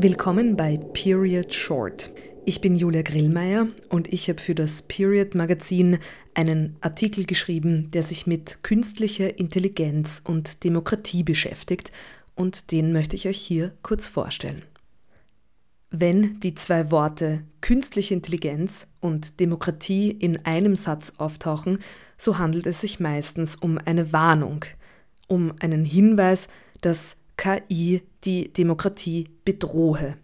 Willkommen bei Period Short. Ich bin Julia Grillmeier und ich habe für das Period Magazin einen Artikel geschrieben, der sich mit künstlicher Intelligenz und Demokratie beschäftigt und den möchte ich euch hier kurz vorstellen. Wenn die zwei Worte künstliche Intelligenz und Demokratie in einem Satz auftauchen, so handelt es sich meistens um eine Warnung, um einen Hinweis, dass KI die Demokratie bedrohe.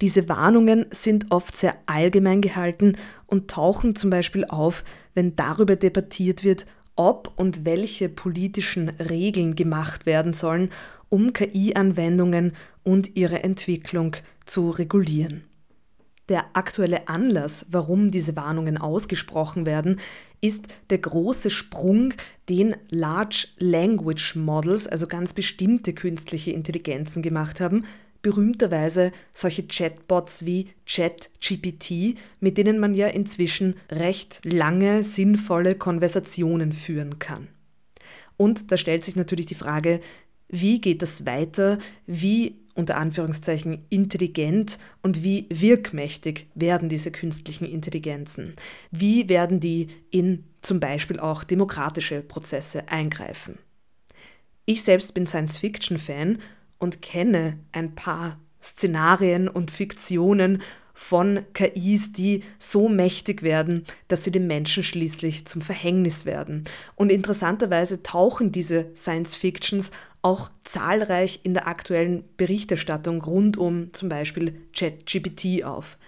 Diese Warnungen sind oft sehr allgemein gehalten und tauchen zum Beispiel auf, wenn darüber debattiert wird, ob und welche politischen Regeln gemacht werden sollen, um KI-Anwendungen und ihre Entwicklung zu regulieren. Der aktuelle Anlass, warum diese Warnungen ausgesprochen werden, ist der große Sprung, den Large Language Models, also ganz bestimmte künstliche Intelligenzen gemacht haben, berühmterweise solche Chatbots wie ChatGPT, mit denen man ja inzwischen recht lange, sinnvolle Konversationen führen kann. Und da stellt sich natürlich die Frage, wie geht das weiter? Wie unter Anführungszeichen intelligent und wie wirkmächtig werden diese künstlichen Intelligenzen? Wie werden die in zum Beispiel auch demokratische Prozesse eingreifen? Ich selbst bin Science-Fiction-Fan und kenne ein paar Szenarien und Fiktionen von KIs, die so mächtig werden, dass sie den Menschen schließlich zum Verhängnis werden. Und interessanterweise tauchen diese Science-Fictions auch zahlreich in der aktuellen Berichterstattung rund um zum Beispiel ChatGPT auf.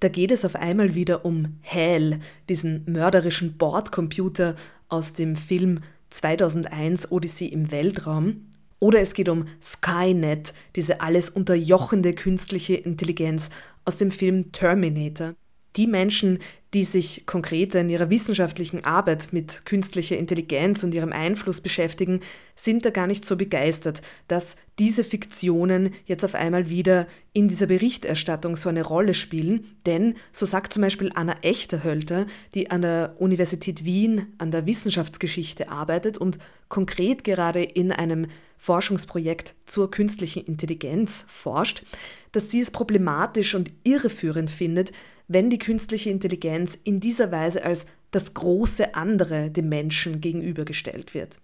Da geht es auf einmal wieder um HAL, diesen mörderischen Bordcomputer aus dem Film 2001 Odyssey im Weltraum. Oder es geht um Skynet, diese alles unterjochende künstliche Intelligenz aus dem Film Terminator. Die Menschen, die sich konkret in ihrer wissenschaftlichen Arbeit mit künstlicher Intelligenz und ihrem Einfluss beschäftigen, sind da gar nicht so begeistert, dass diese Fiktionen jetzt auf einmal wieder in dieser Berichterstattung so eine Rolle spielen. Denn, so sagt zum Beispiel Anna Echterhölter, die an der Universität Wien an der Wissenschaftsgeschichte arbeitet und konkret gerade in einem Forschungsprojekt zur künstlichen Intelligenz forscht, dass sie es problematisch und irreführend findet, wenn die künstliche Intelligenz in dieser Weise als das große andere dem Menschen gegenübergestellt wird.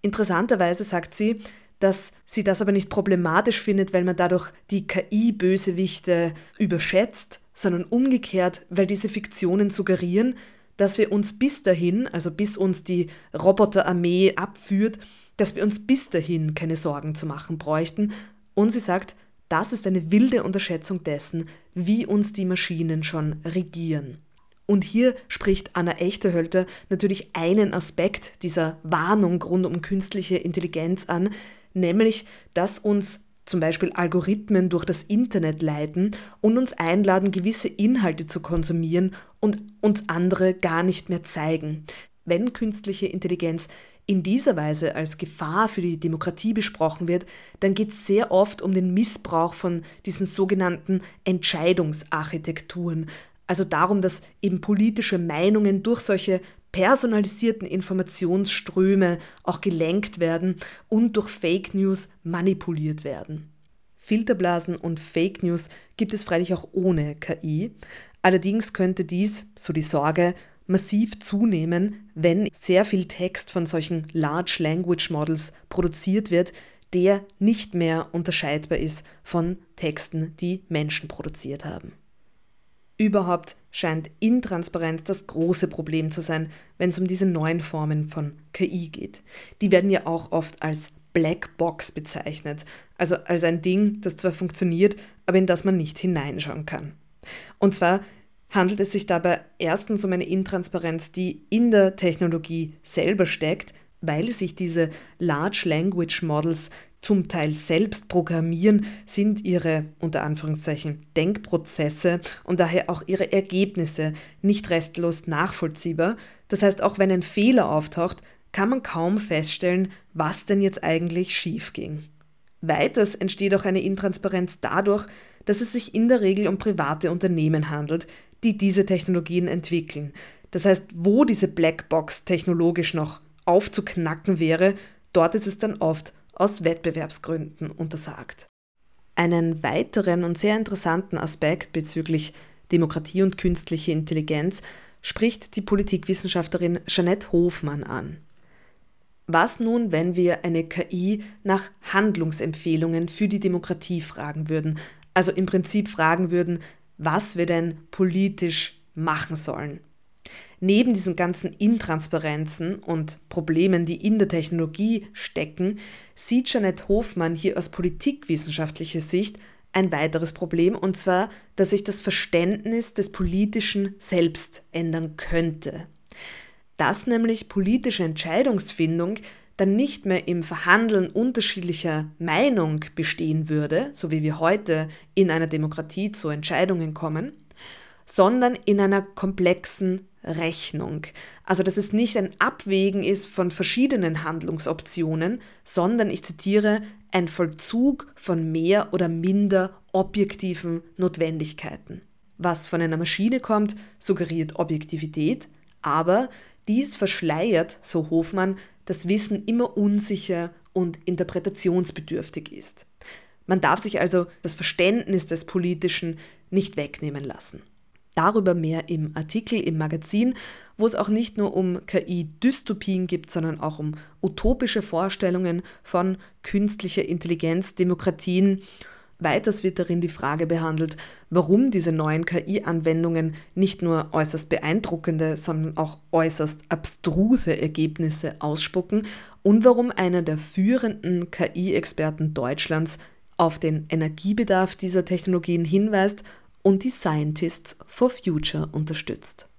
Interessanterweise sagt sie, dass sie das aber nicht problematisch findet, weil man dadurch die KI-Bösewichte überschätzt, sondern umgekehrt, weil diese Fiktionen suggerieren, dass wir uns bis dahin, also bis uns die Roboterarmee abführt, dass wir uns bis dahin keine Sorgen zu machen bräuchten. Und sie sagt, das ist eine wilde Unterschätzung dessen, wie uns die Maschinen schon regieren. Und hier spricht Anna Echtehölter natürlich einen Aspekt dieser Warnung rund um künstliche Intelligenz an, nämlich, dass uns zum Beispiel Algorithmen durch das Internet leiten und uns einladen, gewisse Inhalte zu konsumieren und uns andere gar nicht mehr zeigen. Wenn künstliche Intelligenz in dieser Weise als Gefahr für die Demokratie besprochen wird, dann geht es sehr oft um den Missbrauch von diesen sogenannten Entscheidungsarchitekturen. Also darum, dass eben politische Meinungen durch solche personalisierten Informationsströme auch gelenkt werden und durch Fake News manipuliert werden. Filterblasen und Fake News gibt es freilich auch ohne KI. Allerdings könnte dies, so die Sorge, massiv zunehmen, wenn sehr viel Text von solchen Large Language Models produziert wird, der nicht mehr unterscheidbar ist von Texten, die Menschen produziert haben. Überhaupt scheint Intransparenz das große Problem zu sein, wenn es um diese neuen Formen von KI geht. Die werden ja auch oft als Black Box bezeichnet, also als ein Ding, das zwar funktioniert, aber in das man nicht hineinschauen kann. Und zwar handelt es sich dabei erstens um eine Intransparenz, die in der Technologie selber steckt, weil sich diese Large Language Models zum Teil selbst programmieren, sind ihre unter Anführungszeichen Denkprozesse und daher auch ihre Ergebnisse nicht restlos nachvollziehbar. Das heißt, auch wenn ein Fehler auftaucht, kann man kaum feststellen, was denn jetzt eigentlich schief ging. Weiters entsteht auch eine Intransparenz dadurch, dass es sich in der Regel um private Unternehmen handelt, die diese Technologien entwickeln. Das heißt, wo diese Blackbox technologisch noch aufzuknacken wäre, dort ist es dann oft aus Wettbewerbsgründen untersagt. Einen weiteren und sehr interessanten Aspekt bezüglich Demokratie und künstliche Intelligenz spricht die Politikwissenschaftlerin Jeanette Hofmann an. Was nun, wenn wir eine KI nach Handlungsempfehlungen für die Demokratie fragen würden? Also im Prinzip fragen würden, was wir denn politisch machen sollen. Neben diesen ganzen Intransparenzen und Problemen, die in der Technologie stecken, sieht Jeanette Hofmann hier aus politikwissenschaftlicher Sicht ein weiteres Problem, und zwar, dass sich das Verständnis des Politischen selbst ändern könnte. Dass nämlich politische Entscheidungsfindung dann nicht mehr im Verhandeln unterschiedlicher Meinung bestehen würde, so wie wir heute in einer Demokratie zu Entscheidungen kommen, sondern in einer komplexen Rechnung. Also dass es nicht ein Abwägen ist von verschiedenen Handlungsoptionen, sondern, ich zitiere, ein Vollzug von mehr oder minder objektiven Notwendigkeiten. Was von einer Maschine kommt, suggeriert Objektivität, aber dies verschleiert, so Hofmann, dass Wissen immer unsicher und interpretationsbedürftig ist. Man darf sich also das Verständnis des Politischen nicht wegnehmen lassen. Darüber mehr im Artikel im Magazin, wo es auch nicht nur um KI-Dystopien gibt, sondern auch um utopische Vorstellungen von künstlicher Intelligenz, Demokratien. Weiters wird darin die Frage behandelt, warum diese neuen KI-Anwendungen nicht nur äußerst beeindruckende, sondern auch äußerst abstruse Ergebnisse ausspucken und warum einer der führenden KI-Experten Deutschlands auf den Energiebedarf dieser Technologien hinweist und die Scientists for Future unterstützt.